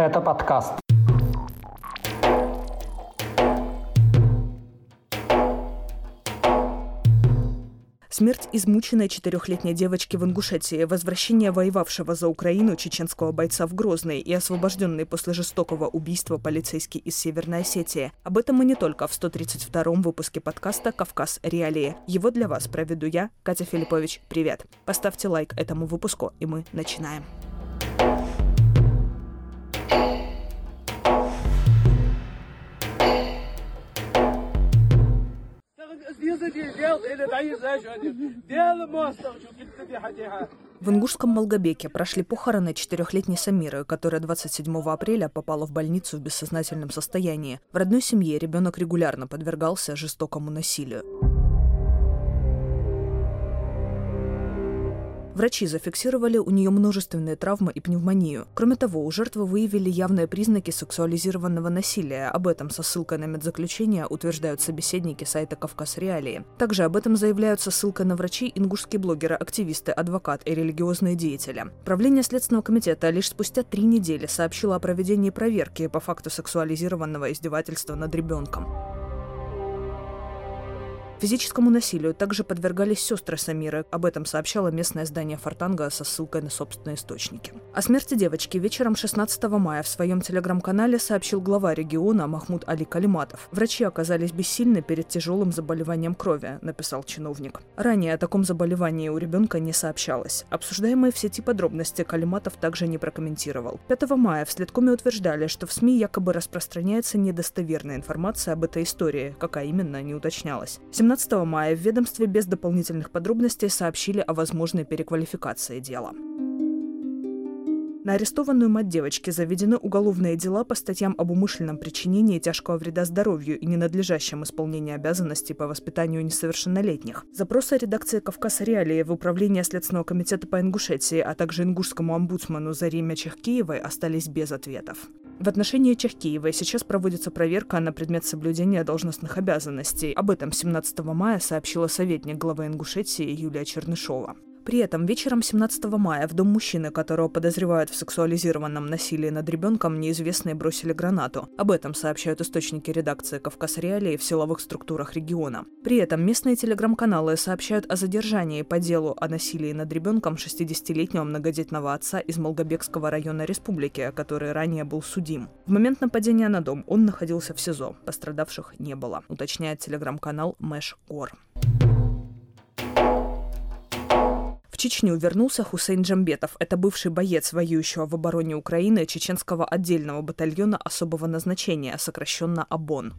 Это подкаст. Смерть измученной четырехлетней девочки в Ингушетии, возвращение воевавшего за Украину чеченского бойца в Грозный и освобожденный после жестокого убийства полицейский из Северной Осетии. Об этом мы не только в 132-м выпуске подкаста «Кавказ. Реалии». Его для вас проведу я, Катя Филиппович. Привет! Поставьте лайк этому выпуску, и мы начинаем. В ингушском Малгобеке прошли похороны четырехлетней Самиры, которая 27 апреля попала в больницу в бессознательном состоянии. В родной семье ребенок регулярно подвергался жестокому насилию. Врачи зафиксировали у нее множественные травмы и пневмонию. Кроме того, у жертвы выявили явные признаки сексуализированного насилия. Об этом со ссылкой на медзаключение утверждают собеседники сайта «Кавказ Реалии». Также об этом заявляют со ссылкой на врачи ингушские блогеры, активисты, адвокат и религиозные деятели. Правление Следственного комитета лишь спустя три недели сообщило о проведении проверки по факту сексуализированного издевательства над ребенком. Физическому насилию также подвергались сестры Самиры. Об этом сообщало местное издание «Фортанга» со ссылкой на собственные источники. О смерти девочки вечером 16 мая в своем телеграм-канале сообщил глава региона Махмуд Али Калиматов. Врачи оказались бессильны перед тяжелым заболеванием крови, написал чиновник. Ранее о таком заболевании у ребенка не сообщалось. Обсуждаемые в сети подробности Калиматов также не прокомментировал. 5 мая в Следкоме утверждали, что в СМИ якобы распространяется недостоверная информация об этой истории, какая именно не уточнялась. 17 мая в ведомстве без дополнительных подробностей сообщили о возможной переквалификации дела. На арестованную мать девочки заведены уголовные дела по статьям об умышленном причинении тяжкого вреда здоровью и ненадлежащем исполнении обязанностей по воспитанию несовершеннолетних. Запросы редакции «Кавказ Реалии» в Управление Следственного комитета по Ингушетии, а также ингушскому омбудсману Зариме Чехкиевой остались без ответов. В отношении Чехкиевой сейчас проводится проверка на предмет соблюдения должностных обязанностей. Об этом 17 мая сообщила советник главы Ингушетии Юлия Чернышова. При этом вечером 17 мая в дом мужчины, которого подозревают в сексуализированном насилии над ребенком, неизвестные бросили гранату. Об этом сообщают источники редакции «Кавказ Реалии» в силовых структурах региона. При этом местные телеграм-каналы сообщают о задержании по делу о насилии над ребенком 60-летнего многодетного отца из Молгобекского района республики, который ранее был судим. В момент нападения на дом он находился в СИЗО. Пострадавших не было, уточняет телеграм-канал Мэш Гор. Чечню вернулся Хусейн Джамбетов. Это бывший боец, воюющего в обороне Украины чеченского отдельного батальона особого назначения, сокращенно ОБОН.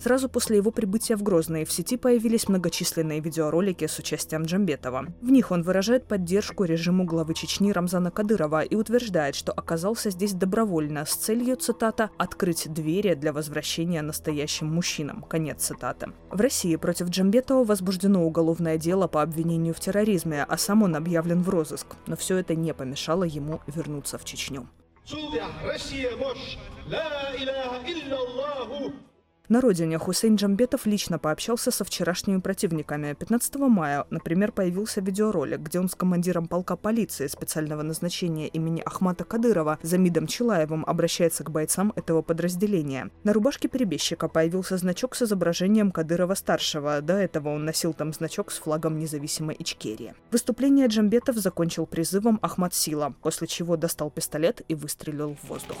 Сразу после его прибытия в Грозный в сети появились многочисленные видеоролики с участием Джамбетова. В них он выражает поддержку режиму главы Чечни Рамзана Кадырова и утверждает, что оказался здесь добровольно с целью, цитата, «открыть двери для возвращения настоящим мужчинам». Конец цитаты. В России против Джамбетова возбуждено уголовное дело по обвинению в терроризме, а сам он объявлен в розыск. Но все это не помешало ему вернуться в Чечню. Россия, на родине Хусейн Джамбетов лично пообщался со вчерашними противниками. 15 мая, например, появился видеоролик, где он с командиром полка полиции специального назначения имени Ахмата Кадырова Замидом Чилаевым обращается к бойцам этого подразделения. На рубашке перебежчика появился значок с изображением Кадырова-старшего. До этого он носил там значок с флагом независимой Ичкерии. Выступление Джамбетов закончил призывом Ахмат Сила, после чего достал пистолет и выстрелил в воздух.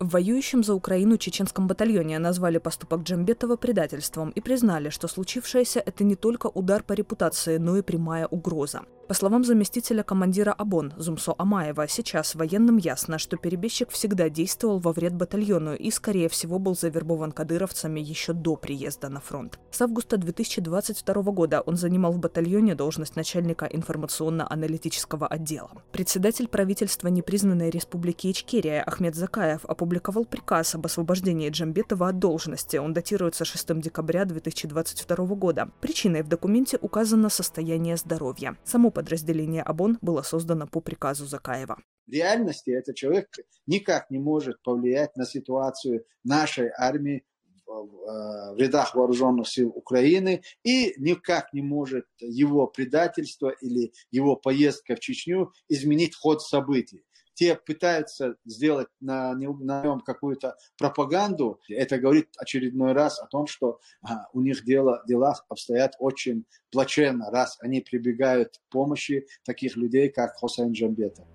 В воюющем за Украину чеченском батальоне назвали поступок Джамбетова предательством и признали, что случившееся – это не только удар по репутации, но и прямая угроза. По словам заместителя командира ОБОН Зумсо Амаева, сейчас военным ясно, что перебежчик всегда действовал во вред батальону и, скорее всего, был завербован кадыровцами еще до приезда на фронт. С августа 2022 года он занимал в батальоне должность начальника информационно-аналитического отдела. Председатель правительства непризнанной республики Ичкерия Ахмед Закаев опубликовал приказ об освобождении Джамбетова от должности. Он датируется 6 декабря 2022 года. Причиной в документе указано состояние здоровья. Само подразделение ОБОН было создано по приказу Закаева. В реальности этот человек никак не может повлиять на ситуацию нашей армии в рядах вооруженных сил Украины и никак не может его предательство или его поездка в Чечню изменить ход событий те пытаются сделать на, на нем какую-то пропаганду, это говорит очередной раз о том, что а, у них дело, дела обстоят очень плачевно, раз они прибегают к помощи таких людей, как Хосейн Джамбетов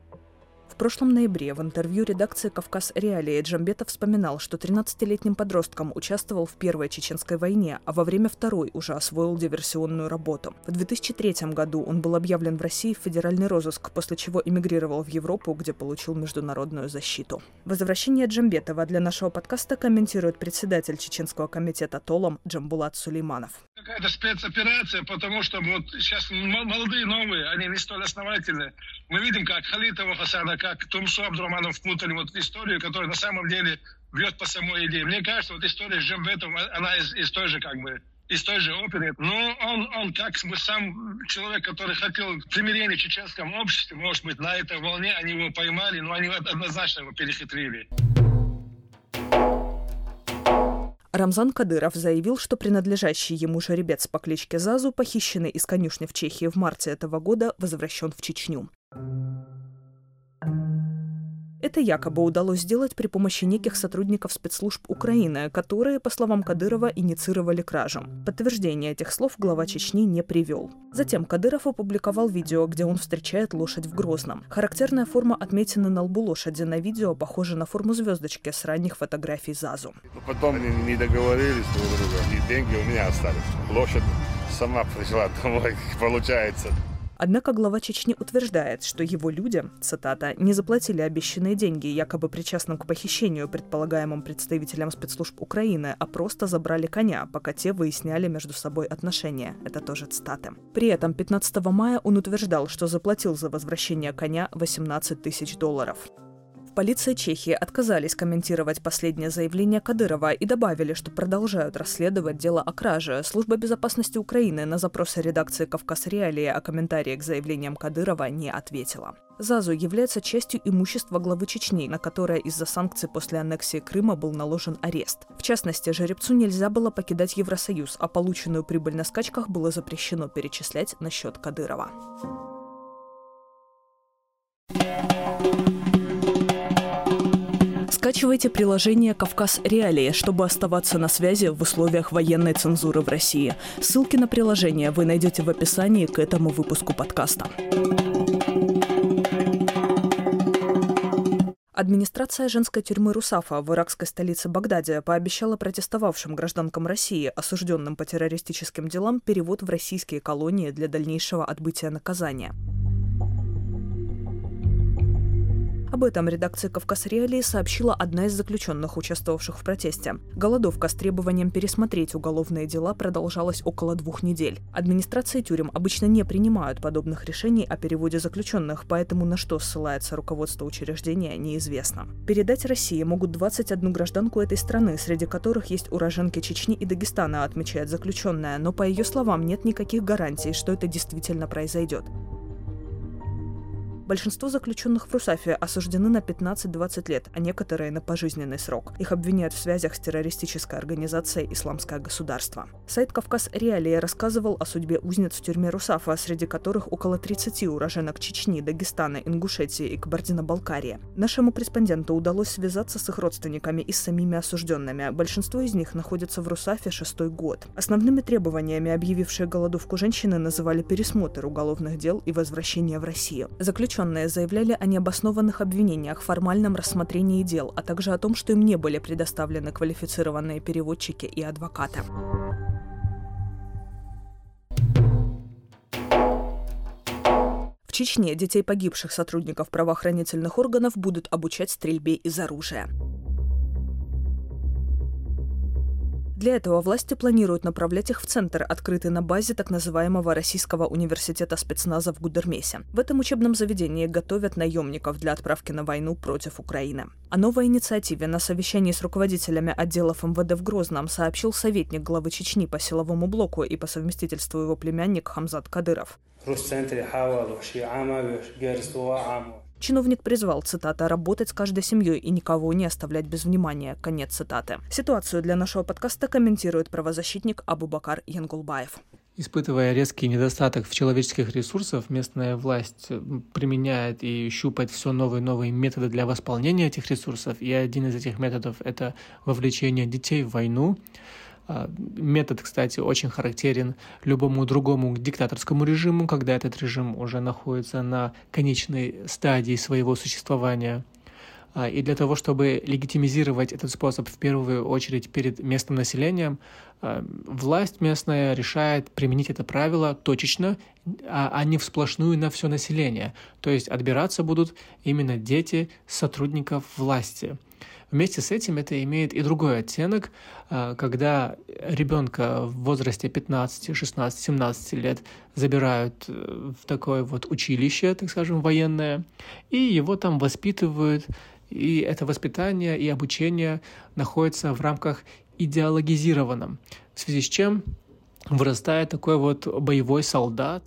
прошлом ноябре в интервью редакции «Кавказ Реалии» Джамбетов вспоминал, что 13-летним подростком участвовал в Первой Чеченской войне, а во время Второй уже освоил диверсионную работу. В 2003 году он был объявлен в России в федеральный розыск, после чего эмигрировал в Европу, где получил международную защиту. Возвращение Джамбетова для нашего подкаста комментирует председатель Чеченского комитета Толом Джамбулат Сулейманов. Какая-то спецоперация, потому что вот сейчас молодые, новые, они не столь основательны. Мы видим, как Халитова Хасана, как Тумсу Абдурманов впутали вот историю, которая на самом деле бьет по самой идее. Мне кажется, вот история с Джембетом, она из, из той же как бы из той же оперы. Но он, он как бы сам человек, который хотел примирения в чеченском обществе, может быть, на этой волне они его поймали, но они однозначно его перехитрили. Рамзан Кадыров заявил, что принадлежащий ему жеребец по кличке Зазу, похищенный из конюшни в Чехии в марте этого года, возвращен в Чечню. Это якобы удалось сделать при помощи неких сотрудников спецслужб Украины, которые, по словам Кадырова, инициировали кражу. Подтверждение этих слов глава Чечни не привел. Затем Кадыров опубликовал видео, где он встречает лошадь в Грозном. Характерная форма отметины на лбу лошади на видео похожа на форму звездочки с ранних фотографий ЗАЗу. Потом не договорились друг друга, и деньги у меня остались. Лошадь сама пришла домой, получается. Однако глава Чечни утверждает, что его люди, цитата, не заплатили обещанные деньги, якобы причастным к похищению предполагаемым представителям спецслужб Украины, а просто забрали коня, пока те выясняли между собой отношения. Это тоже цитаты. При этом 15 мая он утверждал, что заплатил за возвращение коня 18 тысяч долларов. Полиция Чехии отказались комментировать последнее заявление Кадырова и добавили, что продолжают расследовать дело о краже. Служба безопасности Украины на запросы редакции «Кавказ Реалии» о комментарии к заявлениям Кадырова не ответила. ЗАЗу является частью имущества главы Чечни, на которое из-за санкций после аннексии Крыма был наложен арест. В частности, жеребцу нельзя было покидать Евросоюз, а полученную прибыль на скачках было запрещено перечислять на счет Кадырова. Скачивайте приложение «Кавказ Реалии», чтобы оставаться на связи в условиях военной цензуры в России. Ссылки на приложение вы найдете в описании к этому выпуску подкаста. Администрация женской тюрьмы Русафа в иракской столице Багдаде пообещала протестовавшим гражданкам России, осужденным по террористическим делам, перевод в российские колонии для дальнейшего отбытия наказания. Об этом редакция «Кавказ Реалии» сообщила одна из заключенных, участвовавших в протесте. Голодовка с требованием пересмотреть уголовные дела продолжалась около двух недель. Администрации тюрем обычно не принимают подобных решений о переводе заключенных, поэтому на что ссылается руководство учреждения, неизвестно. Передать России могут 21 гражданку этой страны, среди которых есть уроженки Чечни и Дагестана, отмечает заключенная, но по ее словам нет никаких гарантий, что это действительно произойдет. Большинство заключенных в Русафе осуждены на 15-20 лет, а некоторые на пожизненный срок. Их обвиняют в связях с террористической организацией «Исламское государство». Сайт «Кавказ Реалия» рассказывал о судьбе узниц в тюрьме Русафа, среди которых около 30 уроженок Чечни, Дагестана, Ингушетии и Кабардино-Балкарии. Нашему корреспонденту удалось связаться с их родственниками и с самими осужденными. Большинство из них находятся в Русафе шестой год. Основными требованиями, объявившие голодовку женщины, называли пересмотр уголовных дел и возвращение в Россию. Заключенные Заключенные заявляли о необоснованных обвинениях, формальном рассмотрении дел, а также о том, что им не были предоставлены квалифицированные переводчики и адвокаты. В Чечне детей погибших сотрудников правоохранительных органов будут обучать стрельбе из оружия. Для этого власти планируют направлять их в центр, открытый на базе так называемого Российского университета спецназа в Гудермесе. В этом учебном заведении готовят наемников для отправки на войну против Украины. О новой инициативе на совещании с руководителями отделов МВД в Грозном сообщил советник главы Чечни по силовому блоку и по совместительству его племянник Хамзат Кадыров. Чиновник призвал, цитата, «работать с каждой семьей и никого не оставлять без внимания». Конец цитаты. Ситуацию для нашего подкаста комментирует правозащитник Абу-Бакар Янгулбаев. Испытывая резкий недостаток в человеческих ресурсах, местная власть э, применяет и щупает все новые и новые методы для восполнения этих ресурсов. И один из этих методов – это вовлечение детей в войну. А, метод, кстати, очень характерен любому другому диктаторскому режиму, когда этот режим уже находится на конечной стадии своего существования – а, и для того, чтобы легитимизировать этот способ в первую очередь перед местным населением, а, власть местная решает применить это правило точечно, а, не всплошную на все население. То есть отбираться будут именно дети сотрудников власти. Вместе с этим это имеет и другой оттенок, когда ребенка в возрасте 15, 16, 17 лет забирают э, в такое вот училище, так скажем, военное, и его там воспитывают и это воспитание и обучение находится в рамках идеологизированном, в связи с чем вырастает такой вот боевой солдат,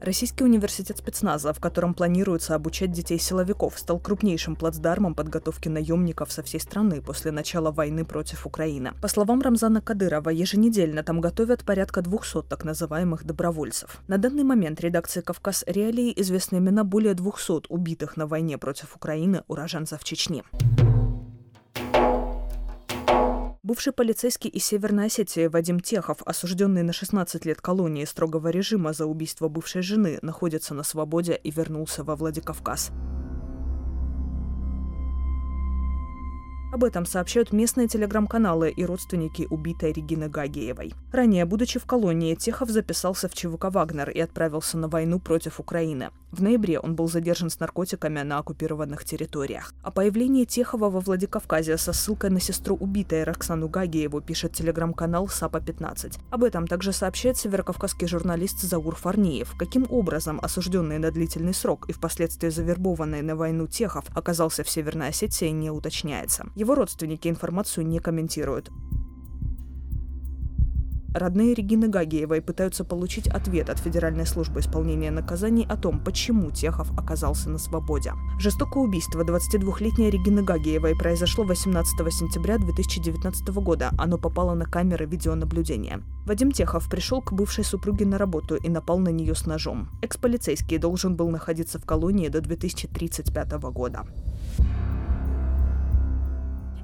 Российский университет спецназа, в котором планируется обучать детей силовиков, стал крупнейшим плацдармом подготовки наемников со всей страны после начала войны против Украины. По словам Рамзана Кадырова, еженедельно там готовят порядка 200 так называемых добровольцев. На данный момент редакции «Кавказ Реалии» известны имена более 200 убитых на войне против Украины уроженцев Чечни. Бывший полицейский из Северной Осетии Вадим Техов, осужденный на 16 лет колонии строгого режима за убийство бывшей жены, находится на свободе и вернулся во Владикавказ. Об этом сообщают местные телеграм-каналы и родственники убитой Регины Гагиевой. Ранее, будучи в колонии, Техов записался в ЧВК «Вагнер» и отправился на войну против Украины. В ноябре он был задержан с наркотиками на оккупированных территориях. О появлении Техова во Владикавказе со ссылкой на сестру убитой Роксану Гагиеву пишет телеграм-канал САПа-15. Об этом также сообщает северокавказский журналист Заур Фарниев. Каким образом осужденный на длительный срок и впоследствии завербованный на войну Техов оказался в Северной Осетии, не уточняется. Его родственники информацию не комментируют. Родные Регины Гагиевой пытаются получить ответ от Федеральной службы исполнения наказаний о том, почему Техов оказался на свободе. Жестокое убийство 22-летней Регины Гагиевой произошло 18 сентября 2019 года. Оно попало на камеры видеонаблюдения. Вадим Техов пришел к бывшей супруге на работу и напал на нее с ножом. Экс-полицейский должен был находиться в колонии до 2035 года.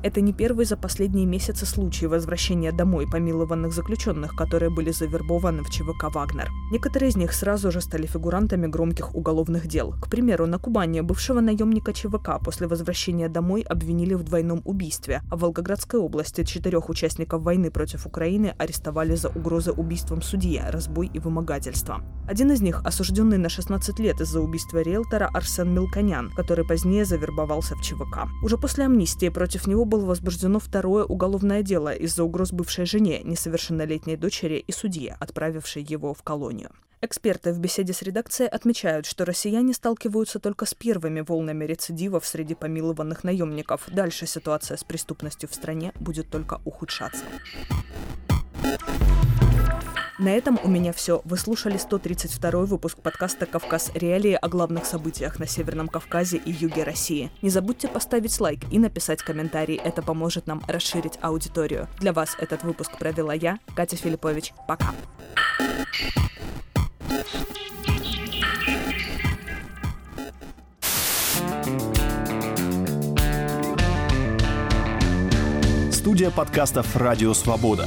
Это не первый за последние месяцы случай возвращения домой помилованных заключенных, которые были завербованы в ЧВК «Вагнер». Некоторые из них сразу же стали фигурантами громких уголовных дел. К примеру, на Кубани бывшего наемника ЧВК после возвращения домой обвинили в двойном убийстве, а в Волгоградской области четырех участников войны против Украины арестовали за угрозы убийством судья, разбой и вымогательство. Один из них осужденный на 16 лет из-за убийства риэлтора Арсен Милконян, который позднее завербовался в ЧВК. Уже после амнистии против него был было возбуждено второе уголовное дело из-за угроз бывшей жене, несовершеннолетней дочери и судье, отправившей его в колонию. Эксперты в беседе с редакцией отмечают, что россияне сталкиваются только с первыми волнами рецидивов среди помилованных наемников. Дальше ситуация с преступностью в стране будет только ухудшаться. На этом у меня все. Вы слушали 132 выпуск подкаста «Кавказ. Реалии» о главных событиях на Северном Кавказе и юге России. Не забудьте поставить лайк и написать комментарий. Это поможет нам расширить аудиторию. Для вас этот выпуск провела я, Катя Филиппович. Пока. Студия подкастов «Радио Свобода».